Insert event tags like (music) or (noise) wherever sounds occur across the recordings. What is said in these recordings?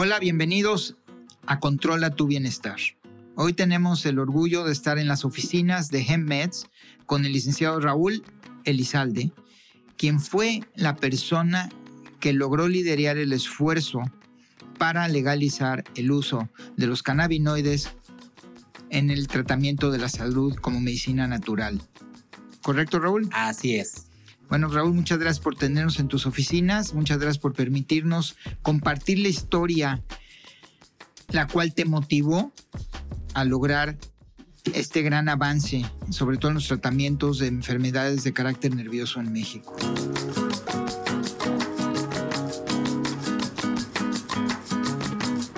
Hola, bienvenidos a Controla tu Bienestar. Hoy tenemos el orgullo de estar en las oficinas de HemMeds con el licenciado Raúl Elizalde, quien fue la persona que logró liderar el esfuerzo para legalizar el uso de los cannabinoides en el tratamiento de la salud como medicina natural. ¿Correcto, Raúl? Así es. Bueno, Raúl, muchas gracias por tenernos en tus oficinas, muchas gracias por permitirnos compartir la historia, la cual te motivó a lograr este gran avance, sobre todo en los tratamientos de enfermedades de carácter nervioso en México.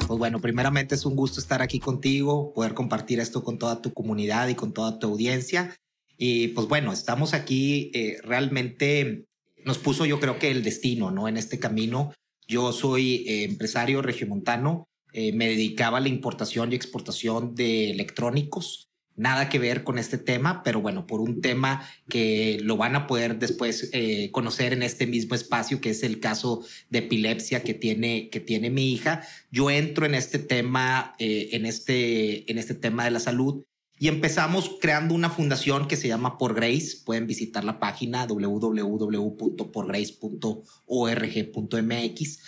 Pues bueno, primeramente es un gusto estar aquí contigo, poder compartir esto con toda tu comunidad y con toda tu audiencia. Y pues bueno, estamos aquí eh, realmente nos puso yo creo que el destino, ¿no? En este camino. Yo soy eh, empresario regiomontano, eh, me dedicaba a la importación y exportación de electrónicos. Nada que ver con este tema, pero bueno, por un tema que lo van a poder después conocer en este mismo espacio, que es el caso de epilepsia que tiene, que tiene mi hija. Yo entro en este tema, en este, en este tema de la salud y empezamos creando una fundación que se llama Por Grace. Pueden visitar la página www.porgrace.org.mx.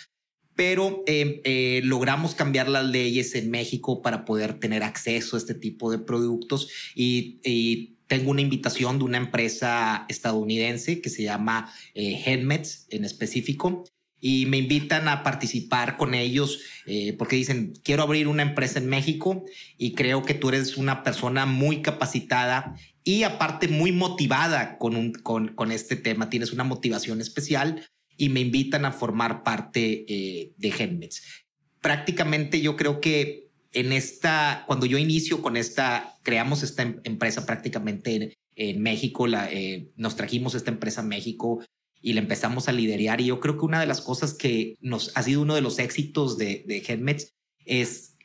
Pero eh, eh, logramos cambiar las leyes en México para poder tener acceso a este tipo de productos y, tengo una invitación de una empresa estadounidense que se llama eh, en específico y me invitan a participar con ellos eh, porque dicen, quiero abrir una empresa en México y creo que tú eres una persona muy capacitada y aparte muy motivada con, un, con, con este tema, tienes una motivación especial y me invitan a formar parte eh, de Genmets. Prácticamente yo creo que en esta, cuando yo inicio con esta, creamos esta em, empresa prácticamente en, México, la, eh, nos trajimos esta empresa a México, y la empezamos a liderar. Y yo creo que una de las cosas que nos ha sido uno de los éxitos de, de es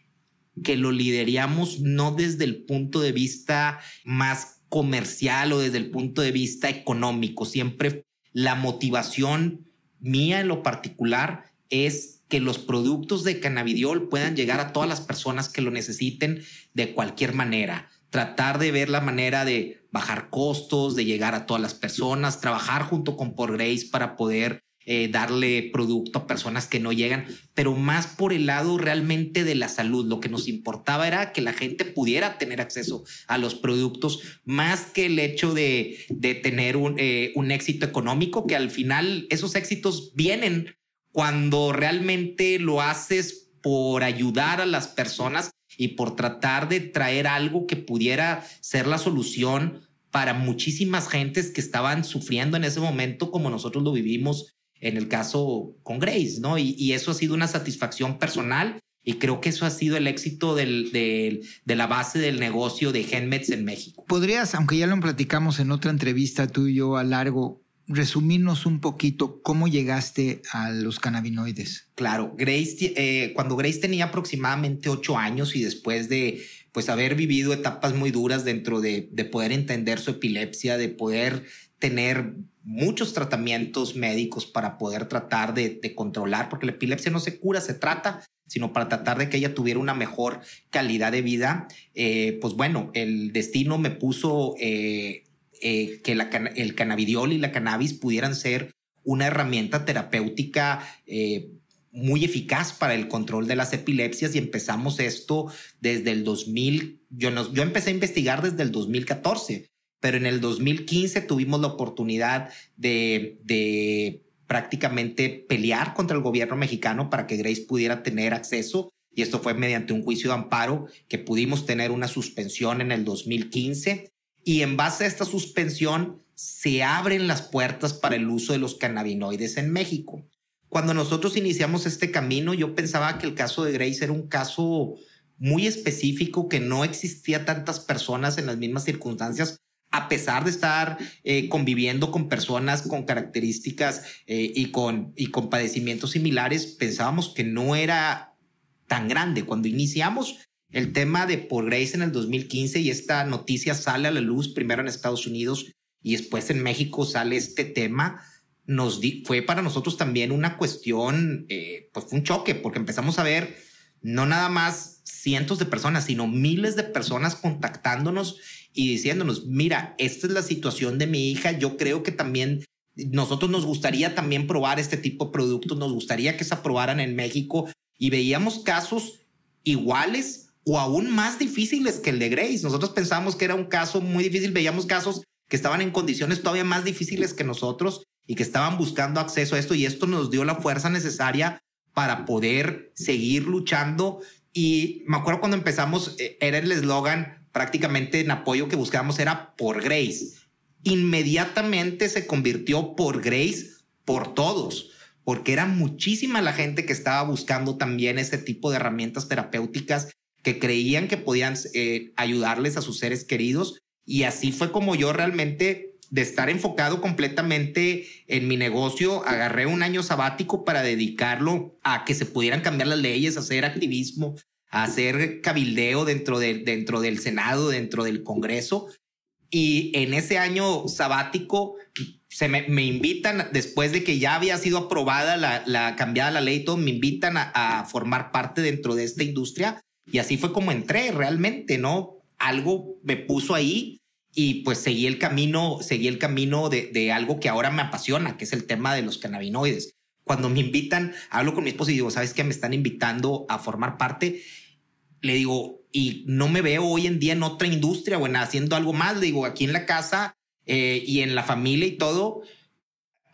que lo lideramos no desde el punto de vista más comercial o desde el punto de vista económico. Siempre la motivación mía en lo particular es que los productos de cannabidiol puedan llegar a todas las personas que lo necesiten de cualquier manera tratar de ver la manera de bajar costos, de llegar a todas las personas, trabajar junto con Por Grace para poder eh, darle producto a personas que no llegan, pero más por el lado realmente de la salud. Lo que nos importaba era que la gente pudiera tener acceso a los productos, más que el hecho de, de tener un, eh, un éxito económico, que al final esos éxitos vienen cuando realmente lo haces por ayudar a las personas y por tratar de traer algo que pudiera ser la solución para muchísimas gentes que estaban sufriendo en ese momento como nosotros lo vivimos en el caso con Grace, ¿no? Y, eso ha sido una satisfacción personal y creo que eso ha sido el éxito de la base del negocio de Genmeds en México. ¿Podrías, aunque ya lo platicamos en otra entrevista tú y yo a largo, resumirnos un poquito cómo llegaste a los cannabinoides. Claro, Grace, eh, cuando Grace tenía aproximadamente ocho años y después de pues haber vivido etapas muy duras dentro de, de poder entender su epilepsia, de poder tener muchos tratamientos médicos para poder tratar de, de, controlar, porque la epilepsia no se cura, se trata, sino para tratar de que ella tuviera una mejor calidad de vida. Eh, pues bueno, el destino me puso eh, eh, que el cannabidiol y la cannabis pudieran ser una herramienta terapéutica eh, muy eficaz para el control de las epilepsias y empezamos esto desde el 2000. Yo, yo empecé a investigar desde el 2014, pero en el 2015 tuvimos la oportunidad de, de prácticamente pelear contra el gobierno mexicano para que Grace pudiera tener acceso y esto fue mediante un juicio de amparo que pudimos tener una suspensión en el 2015 y en base a esta suspensión se abren las puertas para el uso de los cannabinoides en México. Cuando nosotros iniciamos este camino, yo pensaba que el caso de Grace era un caso muy específico, que no existía tantas personas en las mismas circunstancias, a pesar de estar eh, conviviendo con personas con características eh, y, con, y con padecimientos similares, pensábamos que no era tan grande. Cuando iniciamos el tema de por Grace en el 2015 y esta noticia sale a la luz primero en Estados Unidos y después en México sale este tema. nos fue para nosotros también una cuestión, eh, pues fue un choque, porque empezamos a ver no nada más cientos de personas, sino miles de personas contactándonos y diciéndonos, mira, esta es la situación de mi hija, yo creo que también nosotros nos gustaría también probar este tipo de productos, nos gustaría que se aprobaran en México y veíamos casos iguales o aún más difíciles que el de Grace. Nosotros pensamos que era un caso muy difícil, veíamos casos que estaban en condiciones todavía más difíciles que nosotros y que estaban buscando acceso a esto y esto nos dio la fuerza necesaria para poder seguir luchando. Y me acuerdo cuando empezamos, eh, era el eslogan prácticamente en apoyo que buscábamos era por Grace. Inmediatamente se convirtió por Grace por todos, porque era muchísima la gente que estaba buscando también este tipo de herramientas terapéuticas que creían que podían eh, ayudarles a sus seres queridos. Y así fue como yo realmente de estar enfocado completamente en mi negocio, agarré un año sabático para dedicarlo a que se pudieran cambiar las leyes, hacer activismo, hacer cabildeo dentro, de, dentro del Senado, dentro del Congreso. Y en ese año sabático se me, invitan, después de que ya había sido aprobada la, la cambiada la ley, todo, me invitan a, a formar parte dentro de esta industria. Y así fue como entré realmente, ¿no? Algo me puso ahí y pues seguí el camino, seguí el camino de, de, algo que ahora me apasiona, que es el tema de los cannabinoides. Cuando me invitan, hablo con mi esposo y digo, ¿sabes qué? Me están invitando a formar parte. Le digo, y no me veo hoy en día en otra industria o en haciendo algo más. Le digo, aquí en la casa eh, y en la familia y todo,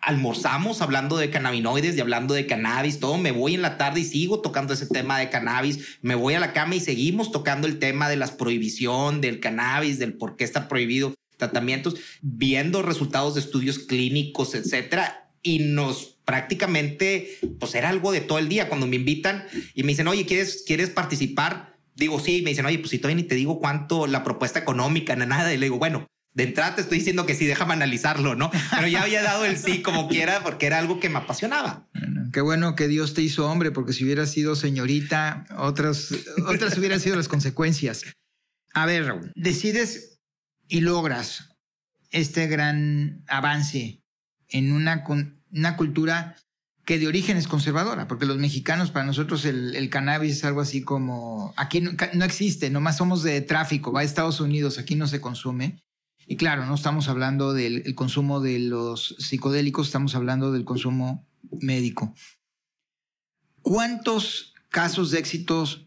almorzamos hablando de cannabinoides y hablando de cannabis, todo. Me voy en la tarde y sigo tocando ese tema de cannabis. Me voy a la cama y seguimos tocando el tema de las prohibición del cannabis, del por qué está prohibido tratamientos, viendo resultados de estudios clínicos, etcétera. Y nos prácticamente, pues era algo de todo el día. Cuando me invitan y me dicen, oye, ¿quieres, quieres participar? Digo, sí. me dicen, oye, pues si todavía ni te digo cuánto la propuesta económica, nada. Y le digo, bueno, de entrada te estoy diciendo que sí, déjame analizarlo, ¿no? Pero ya había dado el sí como quiera porque era algo que me apasionaba. Qué bueno que Dios te hizo hombre, porque si hubiera sido señorita, otras, otras (laughs) hubieran sido las consecuencias. A ver, decides y logras este gran avance en una, una cultura que de origen es conservadora, porque los mexicanos, para nosotros el, cannabis es algo así como, aquí no, no, existe, nomás somos de tráfico, va a Estados Unidos, aquí no se consume. Y claro, no estamos hablando del consumo de los psicodélicos, estamos hablando del consumo médico. ¿Cuántos casos de éxitos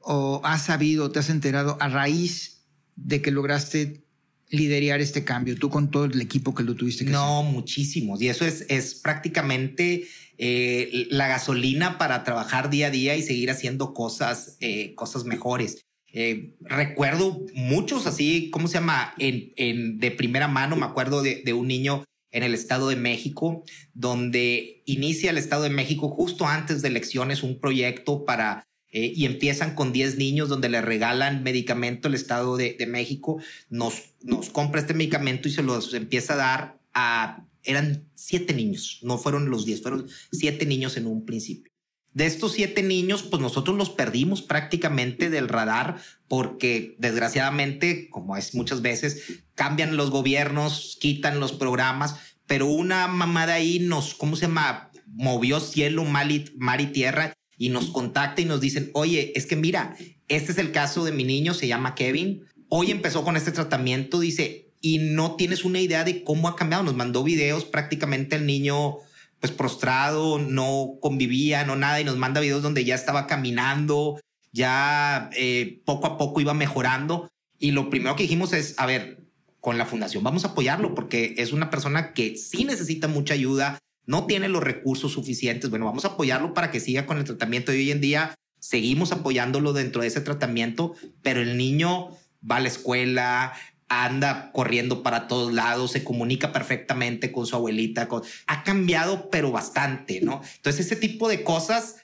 o has sabido, te has enterado a raíz de que lograste liderar este cambio, tú con todo el equipo que lo tuviste que No, muchísimos. Y eso es, es prácticamente eh, la gasolina para trabajar día a día y seguir haciendo cosas, eh, cosas mejores. Eh, recuerdo muchos así, ¿cómo se llama? De primera mano, me acuerdo de, un niño en el Estado de México, donde inicia el Estado de México justo antes de elecciones un proyecto para, eh, y empiezan con 10 niños donde le regalan medicamento el Estado de, México, nos, nos compra este medicamento y se los empieza a dar a, eran siete niños, no fueron los 10, fueron siete niños en un principio. De estos siete niños, pues nosotros los perdimos prácticamente del radar porque desgraciadamente, como es muchas veces, cambian los gobiernos, quitan los programas, pero una mamada ahí nos, ¿cómo se llama? Movió cielo, mar y, mar y tierra y nos contacta y nos dicen, oye, es que mira, este es el caso de mi niño, se llama Kevin. Hoy empezó con este tratamiento, dice, y no tienes una idea de cómo ha cambiado. Nos mandó videos prácticamente el niño pues prostrado, no convivía, no nada, y nos manda videos donde ya estaba caminando, ya eh, poco a poco iba mejorando. Y lo primero que dijimos es, a ver, con la fundación vamos a apoyarlo porque es una persona que sí necesita mucha ayuda, no tiene los recursos suficientes. Bueno, vamos a apoyarlo para que siga con el tratamiento. Y hoy en día seguimos apoyándolo dentro de ese tratamiento, pero el niño va a la escuela, anda corriendo para todos lados, se comunica perfectamente con su abuelita, ha cambiado pero bastante, ¿no? Entonces ese tipo de cosas,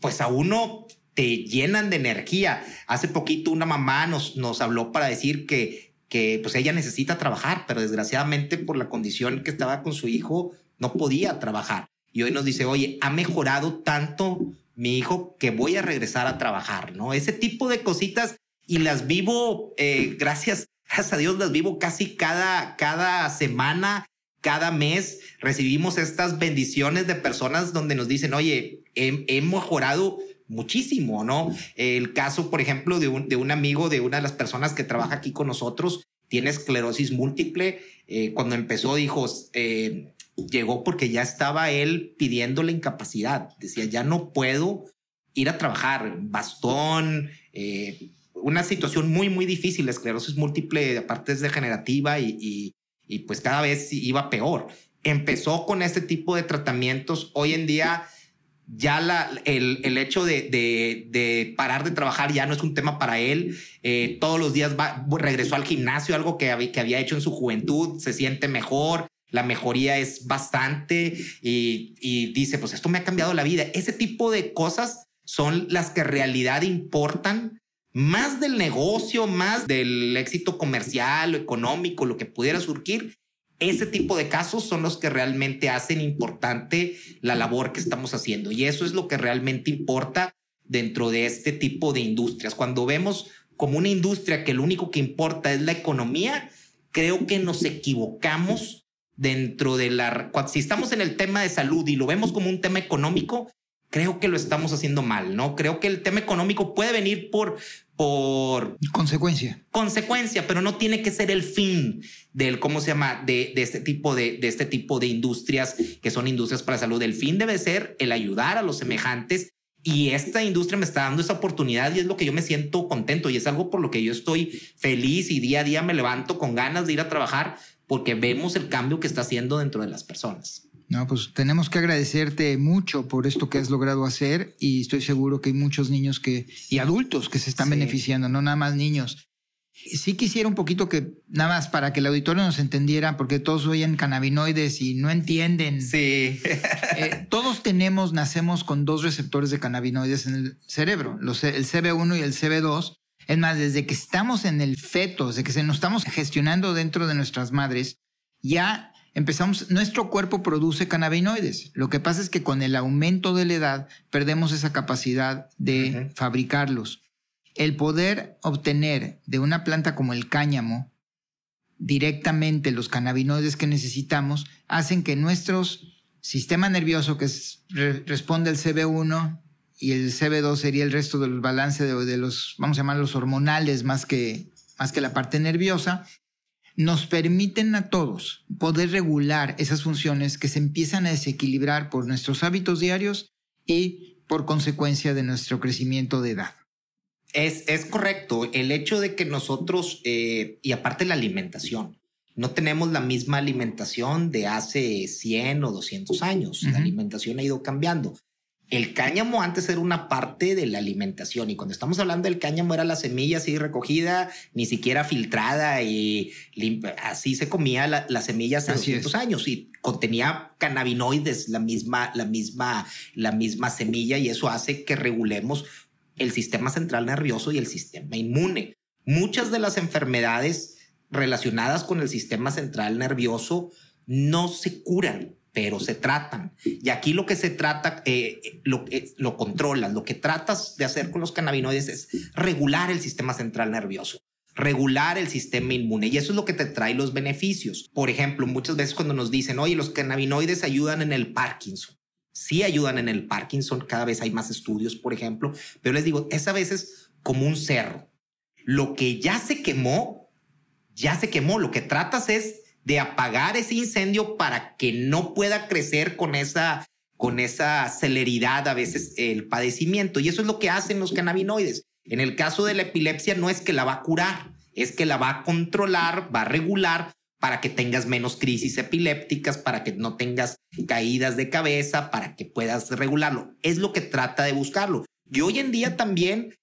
pues a uno te llenan de energía. Hace poquito una mamá nos, nos habló para decir que, que pues ella necesita trabajar, pero desgraciadamente por la condición que estaba con su hijo, no podía trabajar. Y hoy nos dice, oye, ha mejorado tanto mi hijo que voy a regresar a trabajar, ¿no? Ese tipo de cositas y las vivo eh, gracias gracias a Dios las vivo casi cada, cada semana cada mes recibimos estas bendiciones de personas donde nos dicen, oye, he, mejorado muchísimo, ¿no? El caso, por ejemplo, de un, de un amigo, de una de las personas que trabaja aquí con nosotros, tiene esclerosis múltiple. Eh, cuando empezó, dijo, eh, llegó porque ya estaba él pidiendo la incapacidad. Decía, ya no puedo ir a trabajar, bastón, eh, una situación muy, muy difícil. Esclerosis múltiple, aparte es degenerativa y, y, pues cada vez iba peor. Empezó con este tipo de tratamientos. Hoy en día ya la, el, el hecho de, de, de, parar de trabajar ya no es un tema para él. Eh, todos los días va, regresó al gimnasio, algo que, había, que había hecho en su juventud, se siente mejor, la mejoría es bastante y, y dice, pues esto me ha cambiado la vida. Ese tipo de cosas son las que en realidad importan más del negocio, más del éxito comercial o económico, lo que pudiera surgir. Ese tipo de casos son los que realmente hacen importante la labor que estamos haciendo. Y eso es lo que realmente importa dentro de este tipo de industrias. Cuando vemos como una industria que lo único que importa es la economía, creo que nos equivocamos dentro de la... Si estamos en el tema de salud y lo vemos como un tema económico, creo que lo estamos haciendo mal, ¿no? Creo que el tema económico puede venir por, por consecuencia. Consecuencia, pero no tiene que ser el fin del, ¿cómo se llama? De, de este tipo de, de, este tipo de industrias que son industrias para salud. El fin debe ser el ayudar a los semejantes y esta industria me está dando esa oportunidad y es lo que yo me siento contento y es algo por lo que yo estoy feliz y día a día me levanto con ganas de ir a trabajar porque vemos el cambio que está haciendo dentro de las personas. No, pues tenemos que agradecerte mucho por esto que has logrado hacer y estoy seguro que hay muchos niños que y adultos que se están beneficiando, no nada más niños. Sí quisiera un poquito que, nada más para que el auditorio nos entendiera, porque todos oyen cannabinoides y no entienden. Sí. Eh, todos tenemos, nacemos con dos receptores de cannabinoides en el cerebro, los, el CB1 y el CB2. Es más, desde que estamos en el feto, desde que se nos estamos gestionando dentro de nuestras madres, ya empezamos, nuestro cuerpo produce cannabinoides. Lo que pasa es que con el aumento de la edad perdemos esa capacidad de fabricarlos. El poder obtener de una planta como el cáñamo directamente los cannabinoides que necesitamos hacen que nuestro sistema nervioso que responde al CB1 y el CB2 sería el resto del balance de, de los, vamos a llamarlos hormonales más que, más que la parte nerviosa, nos permiten a todos poder regular esas funciones que se empiezan a desequilibrar por nuestros hábitos diarios y por consecuencia de nuestro crecimiento de edad. Es, es correcto. El hecho de que nosotros, eh, y aparte la alimentación, no tenemos la misma alimentación de hace 100 o 200 años. La alimentación ha ido cambiando. El cáñamo antes era una parte de la alimentación y cuando estamos hablando del cáñamo era la semilla así recogida, ni siquiera filtrada y así se comía la, las semillas hace 200 años y contenía cannabinoides, la misma, la misma, la misma semilla y eso hace que regulemos el sistema central nervioso y el sistema inmune. Muchas de las enfermedades relacionadas con el sistema central nervioso no se curan pero se tratan. Y aquí lo que se trata, eh, lo, eh, lo controlas, lo que tratas de hacer con los cannabinoides es regular el sistema central nervioso regular el sistema inmune y eso es lo que te trae los beneficios. Por ejemplo, muchas veces cuando nos dicen, oye, los cannabinoides ayudan en el Parkinson. Sí ayudan en el Parkinson, cada vez hay más estudios, por ejemplo, pero les digo, es a veces como un cerro. Lo que ya se quemó, ya se quemó. Lo que tratas es de apagar ese incendio para que no pueda crecer con esa, con esa celeridad a veces el padecimiento. Y eso es lo que hacen los cannabinoides. En el caso de la epilepsia no es que la va a curar, es que la va a controlar, va a regular para que tengas menos crisis epilépticas, para que no tengas caídas de cabeza, para que puedas regularlo. Es lo que trata de buscarlo. Y hoy en día también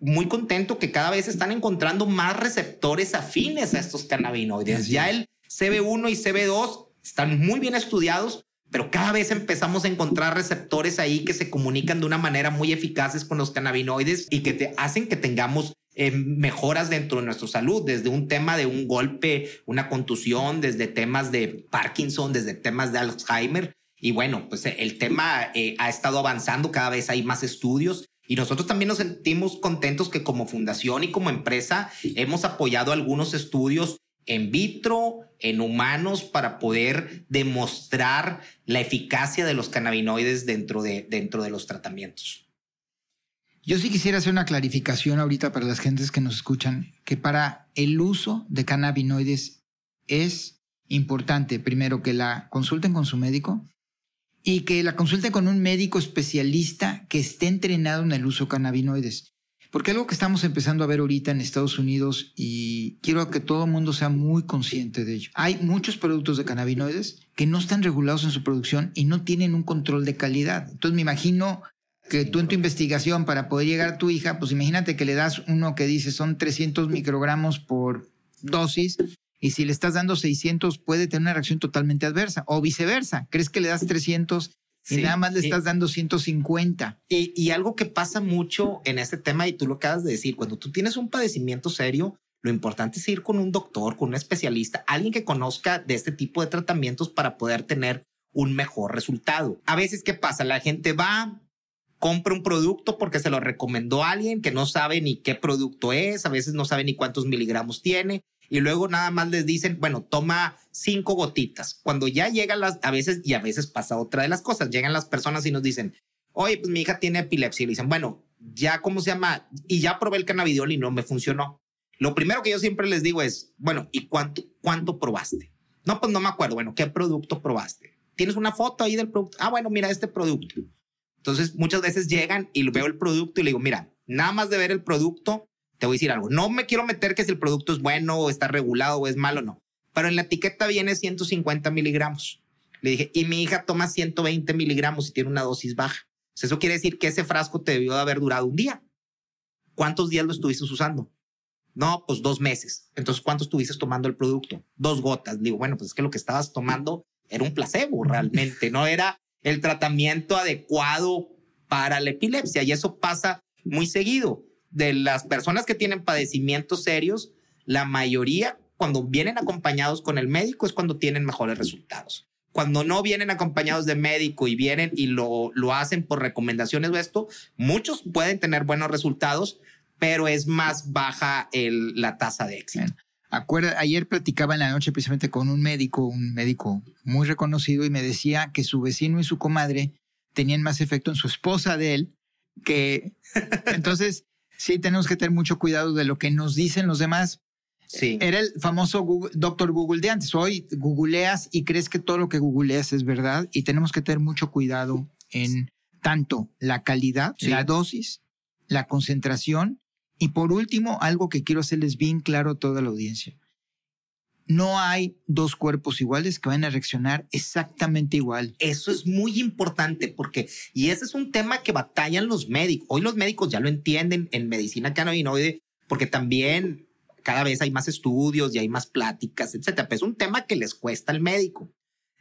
muy contento que cada vez están encontrando más receptores afines a estos cannabinoides. ya el CB1 y CB2 están muy bien estudiados, pero cada vez empezamos a encontrar receptores ahí que se comunican de una manera muy eficaces con los cannabinoides y que te hacen que tengamos eh, mejoras dentro de nuestra salud, desde un tema de un golpe, una contusión, desde temas de Parkinson, desde temas de Alzheimer. Y bueno, pues el tema eh, ha estado avanzando, cada vez hay más estudios y nosotros también nos sentimos contentos que como fundación y como empresa hemos apoyado algunos estudios en vitro, en humanos, para poder demostrar la eficacia de los cannabinoides dentro de, dentro de los tratamientos. Yo sí quisiera hacer una clarificación ahorita para las gentes que nos escuchan, que para el uso de cannabinoides es importante, primero, que la consulten con su médico y que la consulten con un médico especialista que esté entrenado en el uso de cannabinoides. Porque algo que estamos empezando a ver ahorita en Estados Unidos y quiero que todo el mundo sea muy consciente de ello. Hay muchos productos de cannabinoides que no están regulados en su producción y no tienen un control de calidad. Entonces me imagino que tú en tu investigación para poder llegar a tu hija, pues imagínate que le das uno que dice son 300 microgramos por dosis y si le estás dando 600 puede tener una reacción totalmente adversa o viceversa. ¿Crees que le das 300 y nada más le estás dando 150? Y, y algo que pasa mucho en este tema y tú lo acabas de decir, cuando tú tienes un padecimiento serio, lo importante es ir con un doctor, con un especialista, alguien que conozca de este tipo de tratamientos para poder tener un mejor resultado. A veces, ¿qué pasa? La gente va, compra un producto porque se lo recomendó alguien que no sabe ni qué producto es, a veces no sabe ni cuántos miligramos tiene y luego nada más les dicen, bueno, toma cinco gotitas. Cuando ya llegan las, a veces, y a veces pasa otra de las cosas, llegan las personas y nos dicen, oye, pues mi hija tiene epilepsia y le dicen, bueno, ya, ¿cómo se llama? Y ya probé el cannabidiol y no me funcionó. Lo primero que yo siempre les digo es, bueno, ¿y cuánto, cuánto probaste? No, pues no me acuerdo. Bueno, ¿qué producto probaste? ¿Tienes una foto ahí del producto? Ah, bueno, mira este producto. Entonces, muchas veces llegan y veo el producto y le digo, mira, nada más de ver el producto, te voy a decir algo. No me quiero meter que si el producto es bueno o está regulado o es malo, no. Pero en la etiqueta viene 150 miligramos. Le dije, y mi hija toma 120 miligramos y tiene una dosis baja. Eso quiere decir que ese frasco te debió de haber durado un día. ¿Cuántos días lo estuviste usando? No, pues dos meses. Entonces, ¿cuánto estuviste tomando el producto? Dos gotas. Digo, bueno, pues es que lo que estabas tomando era un placebo (laughs) realmente, no era el tratamiento adecuado para la epilepsia. Y eso pasa muy seguido de las personas que tienen padecimientos serios, la mayoría cuando vienen acompañados con el médico es cuando tienen mejores resultados. Cuando no vienen acompañados de médico y vienen y lo, lo hacen por recomendaciones o esto, muchos pueden tener buenos resultados, pero es más baja el, la tasa de éxito. Acuerda, ayer platicaba en la noche precisamente con un médico, un médico muy reconocido, y me decía que su vecino y su comadre tenían más efecto en su esposa de él que entonces sí tenemos que tener mucho cuidado de lo que nos dicen los demás. Sí. Era el famoso doctor Google de antes. Hoy googleas y crees que todo lo que googleas es verdad y tenemos que tener mucho cuidado en tanto la calidad, la dosis, la concentración y por último, algo que quiero hacerles bien claro a toda la audiencia. No hay dos cuerpos iguales que van a reaccionar exactamente igual. Eso es muy importante porque, y ese es un tema que batallan los médicos. Hoy los médicos ya lo entienden en medicina cannabinoide porque también cada vez hay más estudios y hay más pláticas, etcétera. Pero es un tema que les cuesta al médico,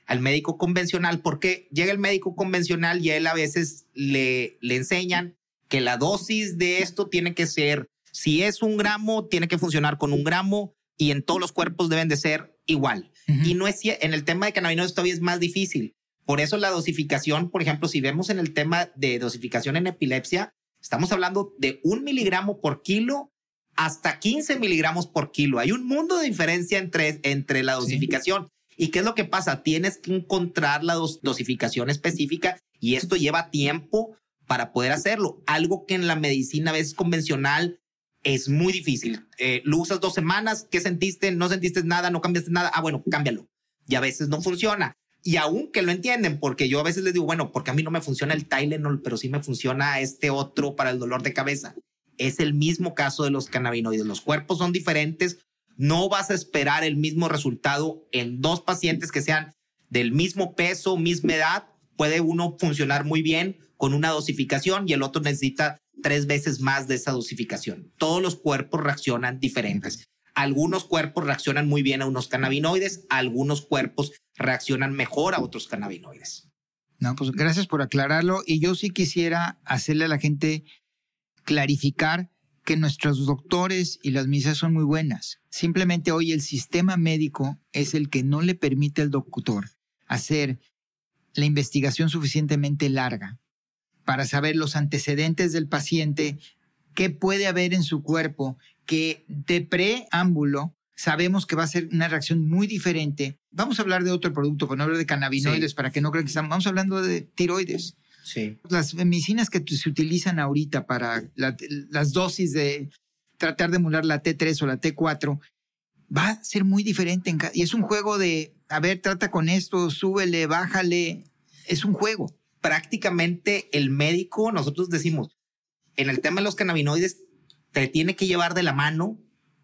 al médico convencional, porque llega el médico convencional y él a veces le, le enseñan que la dosis de esto tiene que ser, si es un gramo, tiene que funcionar con un gramo y en todos los cuerpos deben de ser igual. Y no es en el tema de cannabinoides todavía es más difícil. Por eso la dosificación, por ejemplo, si vemos en el tema de dosificación en epilepsia, estamos hablando de un miligramo por kilo hasta 15 miligramos por kilo. Hay un mundo de diferencia entre, entre la dosificación. ¿Y qué es lo que pasa? Tienes que encontrar la dosificación específica y esto lleva tiempo para poder hacerlo. Algo que en la medicina a veces convencional es muy difícil. Eh, lo usas dos semanas, ¿qué sentiste? No sentiste nada, no cambiaste nada. Ah, bueno, cámbialo. Y a veces no funciona. Y aún que lo entienden, porque yo a veces les digo, bueno, porque a mí no me funciona el Tylenol, pero sí me funciona este otro para el dolor de cabeza. Es el mismo caso de los cannabinoides. Los cuerpos son diferentes. No vas a esperar el mismo resultado en dos pacientes que sean del mismo peso, misma edad. Puede uno funcionar muy bien con una dosificación y el otro necesita tres veces más de esa dosificación. Todos los cuerpos reaccionan diferentes. Algunos cuerpos reaccionan muy bien a unos cannabinoides, algunos cuerpos reaccionan mejor a otros cannabinoides. No, pues gracias por aclararlo. Y yo sí quisiera hacerle a la gente clarificar que nuestros doctores y las misas son muy buenas. Simplemente hoy el sistema médico es el que no le permite al doctor hacer la investigación suficientemente larga para saber los antecedentes del paciente, qué puede haber en su cuerpo que de preámbulo sabemos que va a ser una reacción muy diferente. Vamos a hablar de otro producto, para no hablar de cannabinoides, para que no crean que estamos, vamos hablando de tiroides. Sí. Las medicinas que se utilizan ahorita para las dosis de tratar de emular la T3 o la T4 va a ser muy diferente. y es un juego de, a ver, trata con esto, súbele, bájale. Es un juego. Prácticamente el médico, nosotros decimos, en el tema de los cannabinoides, te tiene que llevar de la mano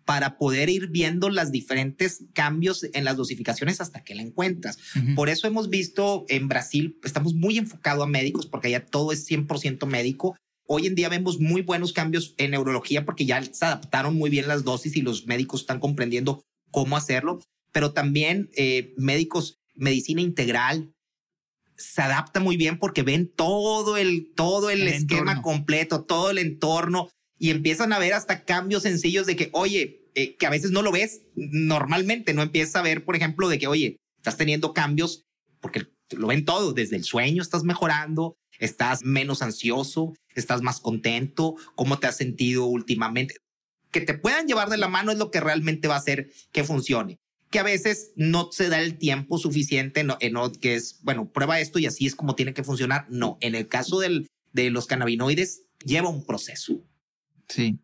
para poder ir viendo los diferentes cambios en las dosificaciones hasta que la encuentras. Por eso hemos visto en Brasil, estamos muy enfocados a médicos porque allá todo es 100% médico. Hoy en día vemos muy buenos cambios en neurología porque ya se adaptaron muy bien las dosis y los médicos están comprendiendo cómo hacerlo, pero también eh, médicos, medicina integral, se adapta muy bien porque ven todo el, todo el, esquema completo, todo el entorno y empiezan a ver hasta cambios sencillos de que, oye, eh, que a veces no lo ves normalmente, no empiezas a ver, por ejemplo, de que, oye, estás teniendo cambios porque lo ven todo, desde el sueño estás mejorando, estás menos ansioso, estás más contento, cómo te has sentido últimamente. Que te puedan llevar de la mano es lo que realmente va a hacer que funcione. Que a veces no se da el tiempo suficiente, en que es, bueno, prueba esto y así es como tiene que funcionar. No, en el caso del, de los cannabinoides, lleva un proceso. Sí.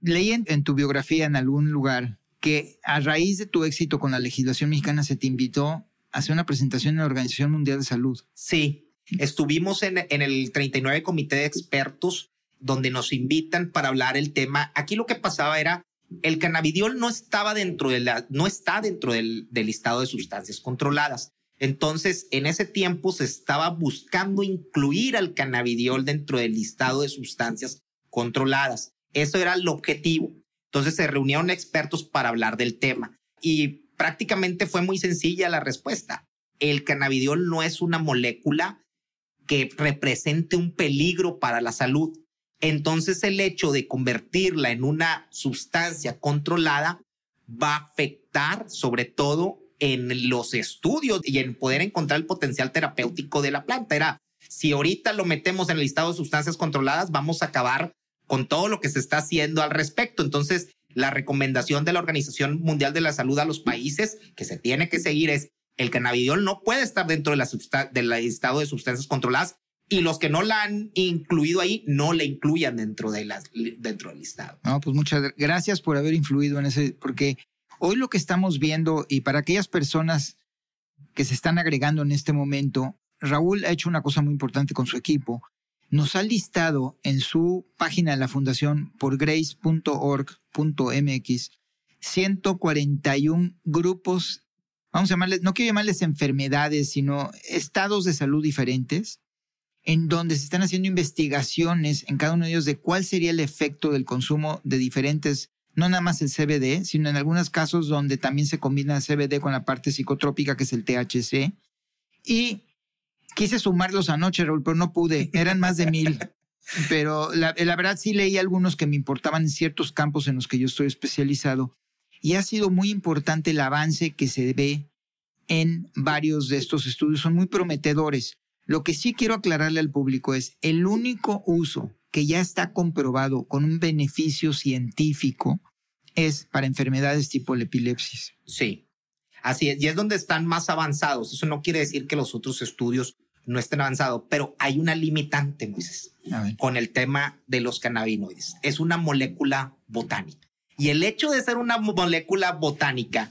Leí en, tu biografía en algún lugar que a raíz de tu éxito con la legislación mexicana se te invitó a hacer una presentación en la Organización Mundial de Salud. Sí, estuvimos en, en el 39 Comité de Expertos donde nos invitan para hablar el tema. Aquí lo que pasaba era el cannabidiol no estaba dentro de la, no está dentro del, del listado de sustancias controladas. Entonces, en ese tiempo se estaba buscando incluir al cannabidiol dentro del listado de sustancias controladas. Eso era el objetivo. Entonces se reunieron expertos para hablar del tema y prácticamente fue muy sencilla la respuesta. El cannabidiol no es una molécula que represente un peligro para la salud. Entonces el hecho de convertirla en una sustancia controlada va a afectar sobre todo en los estudios y en poder encontrar el potencial terapéutico de la planta. Era, si ahorita lo metemos en el listado de sustancias controladas, vamos a acabar con todo lo que se está haciendo al respecto. Entonces, la recomendación de la Organización Mundial de la Salud a los países que se tiene que seguir es el cannabidiol no puede estar dentro de la del listado de sustancias controladas y los que no la han incluido ahí no la incluyan dentro de las dentro del listado. No, pues muchas gracias por haber influido en ese porque hoy lo que estamos viendo y para aquellas personas que se están agregando en este momento, Raúl ha hecho una cosa muy importante con su equipo nos ha listado en su página de la fundación por grace.org.mx 141 grupos, vamos a llamarles, no quiero llamarles enfermedades, sino estados de salud diferentes, en donde se están haciendo investigaciones en cada uno de ellos de cuál sería el efecto del consumo de diferentes, no nada más el CBD, sino en algunos casos donde también se combina el CBD con la parte psicotrópica, que es el THC. Y Quise sumarlos anoche, Raúl, pero no pude. Eran más de mil. Pero la, verdad sí leí algunos que me importaban en ciertos campos en los que yo estoy especializado. Y ha sido muy importante el avance que se ve en varios de estos estudios. Son muy prometedores. Lo que sí quiero aclararle al público es el único uso que ya está comprobado con un beneficio científico es para enfermedades tipo la epilepsia. Sí. Así es, y es donde están más avanzados. Eso no quiere decir que los otros estudios no estén avanzados, pero hay una limitante, Moisés, con el tema de los cannabinoides. Es una molécula botánica. Y el hecho de ser una molécula botánica,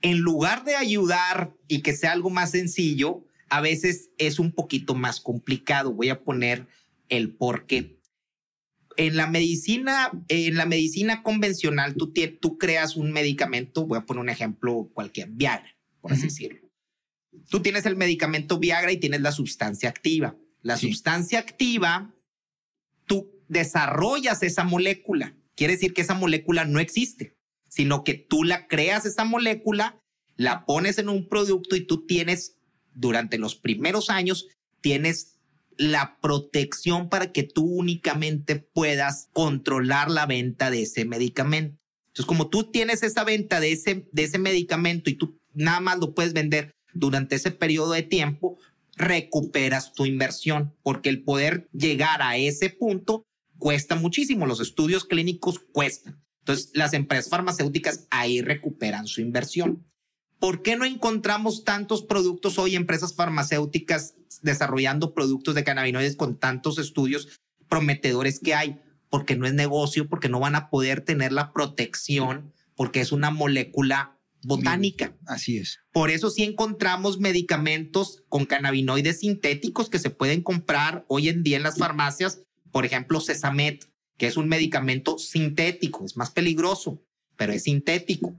en lugar de ayudar y que sea algo más sencillo, a veces es un poquito más complicado. Voy a poner el por qué en la medicina, en la medicina convencional, tú, tú creas un medicamento, voy a poner un ejemplo cualquier, Viagra, por así decirlo. Tú tienes el medicamento Viagra y tienes la sustancia activa. La sustancia activa, tú desarrollas esa molécula. Quiere decir que esa molécula no existe, sino que tú la creas esa molécula, la pones en un producto y tú tienes, durante los primeros años, tienes la protección para que tú únicamente puedas controlar la venta de ese medicamento. Entonces, como tú tienes esa venta de ese, de ese medicamento y tú nada más lo puedes vender durante ese periodo de tiempo, recuperas tu inversión, porque el poder llegar a ese punto cuesta muchísimo. Los estudios clínicos cuestan. Entonces, las empresas farmacéuticas ahí recuperan su inversión. ¿Por qué no encontramos tantos productos hoy, empresas farmacéuticas desarrollando productos de cannabinoides con tantos estudios prometedores que hay? Porque no es negocio, porque no van a poder tener la protección, porque es una molécula botánica. Así es. Por eso sí encontramos medicamentos con cannabinoides sintéticos que se pueden comprar hoy en día en las farmacias. Por ejemplo, Cesamet, que es un medicamento sintético, es más peligroso, pero es sintético.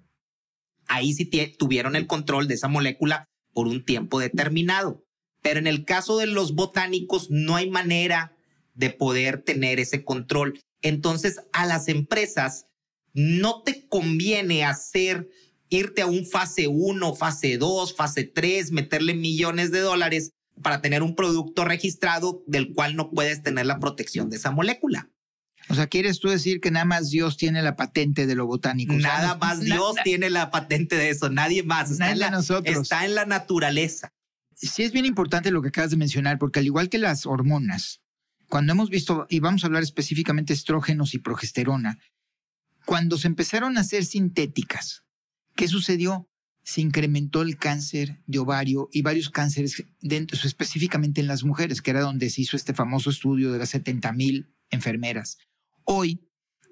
Ahí sí tuvieron el control de esa molécula por un tiempo determinado. Pero en el caso de los botánicos no hay manera de poder tener ese control. Entonces a las empresas no te conviene hacer irte a un fase 1, fase 2, fase 3, meterle millones de dólares para tener un producto registrado del cual no puedes tener la protección de esa molécula. O sea, ¿quieres tú decir que nada más Dios tiene la patente de lo botánico? Nada más Dios tiene la patente de eso, nadie más. Está, en la, nosotros. está en la naturaleza. Sí, es bien importante lo que acabas de mencionar, porque al igual que las hormonas, cuando hemos visto, y vamos a hablar específicamente de estrógenos y progesterona, cuando se empezaron a hacer sintéticas, ¿qué sucedió? Se incrementó el cáncer de ovario y varios cánceres dentro, específicamente en las mujeres, que era donde se hizo este famoso estudio de las 70 mil enfermeras. Hoy,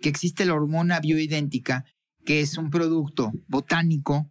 que existe la hormona bioidéntica, que es un producto botánico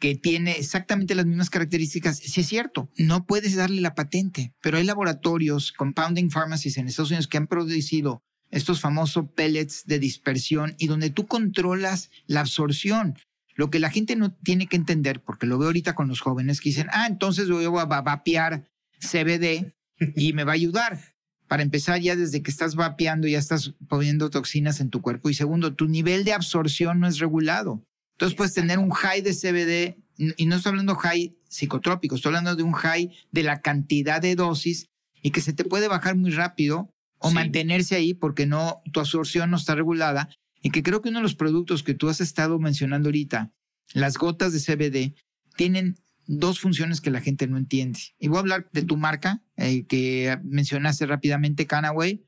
que tiene exactamente las mismas características, sí es cierto, no puedes darle la patente, pero hay laboratorios, compounding pharmacies en Estados Unidos que han producido estos famosos pellets de dispersión y donde tú controlas la absorción. Lo que la gente no tiene que entender, porque lo veo ahorita con los jóvenes que dicen, ah, entonces voy a vapear CBD y me va a ayudar para empezar, ya desde que estás vapeando, ya estás poniendo toxinas en tu cuerpo. Y segundo, tu nivel de absorción no es regulado. Entonces puedes tener un high de CBD, y no estoy hablando high psicotrópico, estoy hablando de un high de la cantidad de dosis y que se te puede bajar muy rápido o mantenerse ahí porque no, tu absorción no está regulada. Y que creo que uno de los productos que tú has estado mencionando ahorita, las gotas de CBD, tienen dos funciones que la gente no entiende. Y voy a hablar de tu marca, eh, que mencionaste rápidamente, Canaway,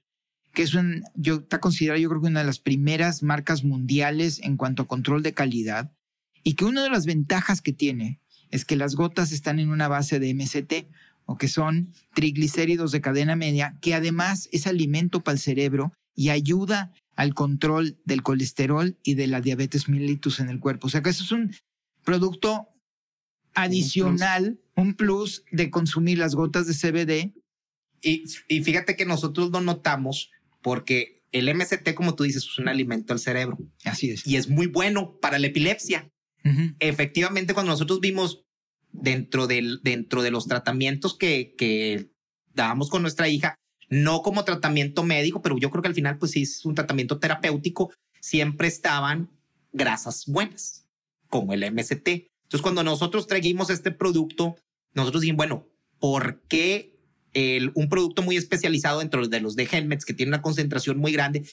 que es un, yo, está considerada yo creo que una de las primeras marcas mundiales en cuanto a control de calidad y que una de las ventajas que tiene es que las gotas están en una base de MCT o que son triglicéridos de cadena media, que además es alimento para el cerebro y ayuda al control del colesterol y de la diabetes mellitus en el cuerpo. O sea que eso es un producto adicional, un plus, de consumir las gotas de CBD. Y, y fíjate que nosotros lo notamos porque el MCT, como tú dices, es un alimento al cerebro. Así es. Y es muy bueno para la epilepsia. Efectivamente, cuando nosotros vimos dentro, del, dentro de los tratamientos que, que dábamos con nuestra hija, no como tratamiento médico, pero yo creo que al final, pues sí, es un tratamiento terapéutico, siempre estaban grasas buenas, como el MCT. Entonces, cuando nosotros trajimos este producto, nosotros dijimos, bueno, ¿por qué el, un producto muy especializado dentro de los de Helmets que tiene una concentración muy grande,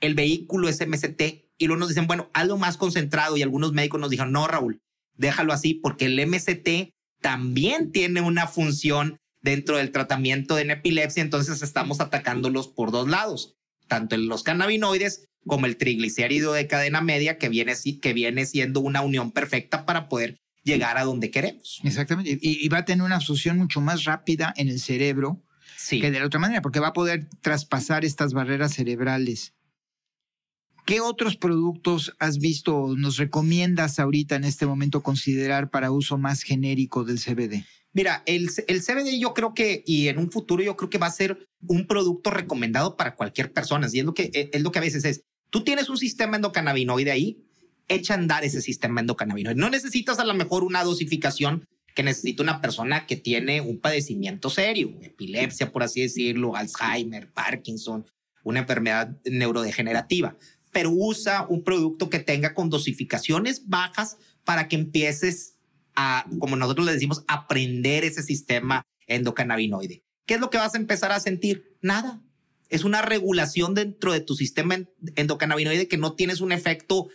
el vehículo es MCT? Y luego nos dicen, bueno, algo más concentrado. Y algunos médicos nos dijeron, no, Raúl, déjalo así, porque el MCT también tiene una función dentro del tratamiento de epilepsia, entonces estamos atacándolos por dos lados, tanto en los cannabinoides como el triglicérido de cadena media que viene, que viene siendo una unión perfecta para poder llegar a donde queremos. Exactamente. Y, va a tener una absorción mucho más rápida en el cerebro que de la otra manera, porque va a poder traspasar estas barreras cerebrales. ¿Qué otros productos has visto o nos recomiendas ahorita en este momento considerar para uso más genérico del CBD? Mira, el, el CBD yo creo que, y en un futuro yo creo que va a ser un producto recomendado para cualquier persona. Y es lo que, es lo que a veces es, Tú tienes un sistema endocannabinoide ahí, echa a andar ese sistema endocannabinoide. No necesitas a lo mejor una dosificación que necesita una persona que tiene un padecimiento serio, epilepsia, por así decirlo, Alzheimer, Parkinson, una enfermedad neurodegenerativa, pero usa un producto que tenga con dosificaciones bajas para que empieces a, como nosotros le decimos, aprender ese sistema endocannabinoide. ¿Qué es lo que vas a empezar a sentir? Nada es una regulación dentro de tu sistema endocannabinoide que no tienes un efecto.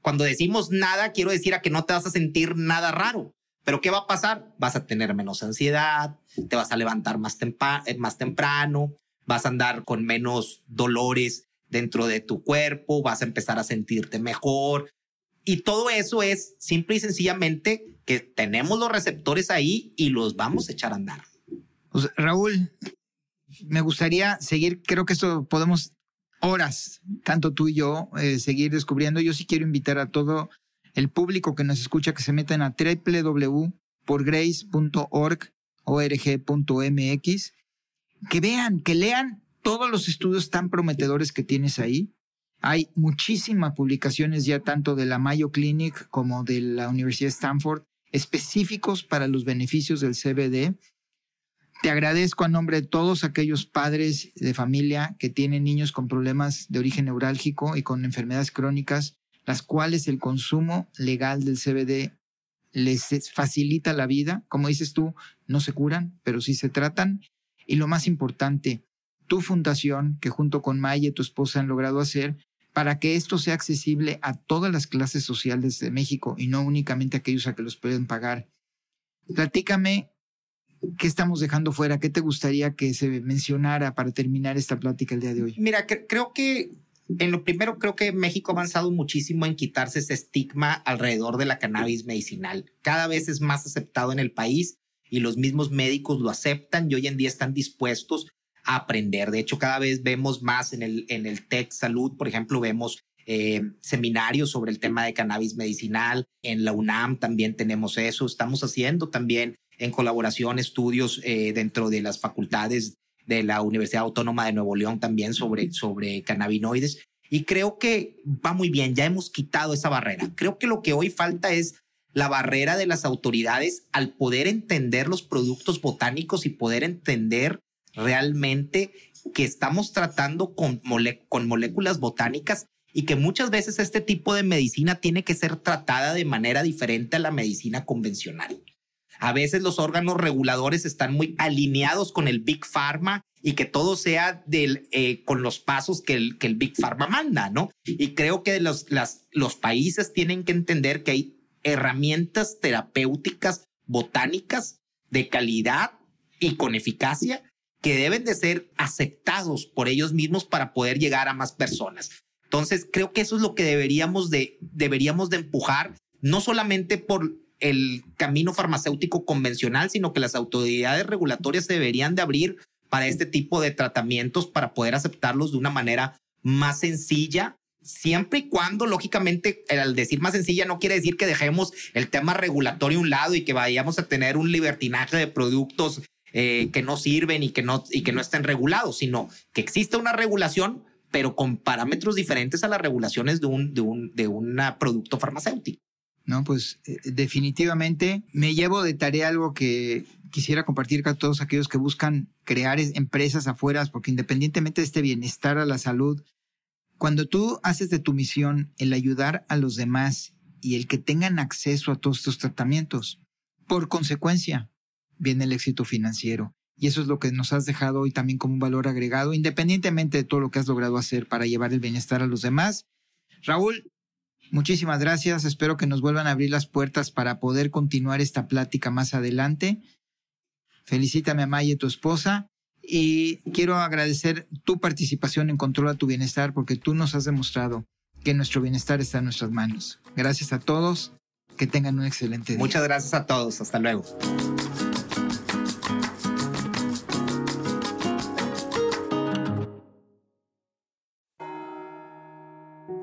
Cuando decimos nada, quiero decir a que no te vas a sentir nada raro. Pero ¿qué va a pasar? Vas a tener menos ansiedad, te vas a levantar más, más temprano, vas a andar con menos dolores dentro de tu cuerpo, vas a empezar a sentirte mejor. Y todo eso es simple y sencillamente que tenemos los receptores ahí y los vamos a echar a andar. Raúl, me gustaría seguir, creo que esto podemos horas, tanto tú y yo, eh, seguir descubriendo. Yo sí quiero invitar a todo el público que nos escucha que se metan a www.porgrace.org org.mx, que vean, que lean todos los estudios tan prometedores que tienes ahí. Hay muchísimas publicaciones ya tanto de la Mayo Clinic como de la Universidad de Stanford específicos para los beneficios del CBD. Te agradezco a nombre de todos aquellos padres de familia que tienen niños con problemas de origen neurálgico y con enfermedades crónicas, las cuales el consumo legal del CBD les facilita la vida. Como dices tú, no se curan, pero sí se tratan. Y lo más importante, tu fundación, que junto con Maya y tu esposa han logrado hacer, para que esto sea accesible a todas las clases sociales de México y no únicamente a aquellos a que los pueden pagar. Platícame qué estamos dejando fuera, qué te gustaría que se mencionara para terminar esta plática el día de hoy. Mira, creo que en lo primero, creo que México ha avanzado muchísimo en quitarse ese estigma alrededor de la cannabis medicinal. Cada vez es más aceptado en el país y los mismos médicos lo aceptan y hoy en día están dispuestos a aprender. De hecho, cada vez vemos más en el, en el Tech Salud, por ejemplo, vemos eh, seminarios sobre el tema de cannabis medicinal. En la UNAM también tenemos eso. Estamos haciendo también en colaboración estudios eh, dentro de las facultades de la Universidad Autónoma de Nuevo León también sobre, sobre cannabinoides. Y creo que va muy bien, ya hemos quitado esa barrera. Creo que lo que hoy falta es la barrera de las autoridades al poder entender los productos botánicos y poder entender realmente que estamos tratando con, con moléculas botánicas y que muchas veces este tipo de medicina tiene que ser tratada de manera diferente a la medicina convencional. A veces los órganos reguladores están muy alineados con el Big Pharma y que todo sea del, eh, con los pasos que el, que el Big Pharma manda, ¿no? Y creo que los, las, los países tienen que entender que hay herramientas terapéuticas botánicas de calidad y con eficacia que deben de ser aceptados por ellos mismos para poder llegar a más personas. Entonces, creo que eso es lo que deberíamos de, deberíamos de empujar, no solamente por el camino farmacéutico convencional, sino que las autoridades regulatorias deberían de abrir para este tipo de tratamientos para poder aceptarlos de una manera más sencilla, siempre y cuando, lógicamente, al decir más sencilla no quiere decir que dejemos el tema regulatorio a un lado y que vayamos a tener un libertinaje de productos eh, que no sirven y que no, y que no estén regulados, sino que exista una regulación, pero con parámetros diferentes a las regulaciones de un, de un, de un producto farmacéutico. ¿No? Pues eh, definitivamente me llevo de tarea algo que quisiera compartir con todos aquellos que buscan crear empresas afuera, porque independientemente de este bienestar a la salud, cuando tú haces de tu misión el ayudar a los demás y el que tengan acceso a todos estos tratamientos, por consecuencia viene el éxito financiero. Y eso es lo que nos has dejado hoy también como un valor agregado, independientemente de todo lo que has logrado hacer para llevar el bienestar a los demás. Raúl, Muchísimas gracias. Espero que nos vuelvan a abrir las puertas para poder continuar esta plática más adelante. Felicítame a Maya, tu esposa. Y quiero agradecer tu participación en Controla tu Bienestar porque tú nos has demostrado que nuestro bienestar está en nuestras manos. Gracias a todos. Que tengan un excelente día. Muchas gracias a todos. Hasta luego.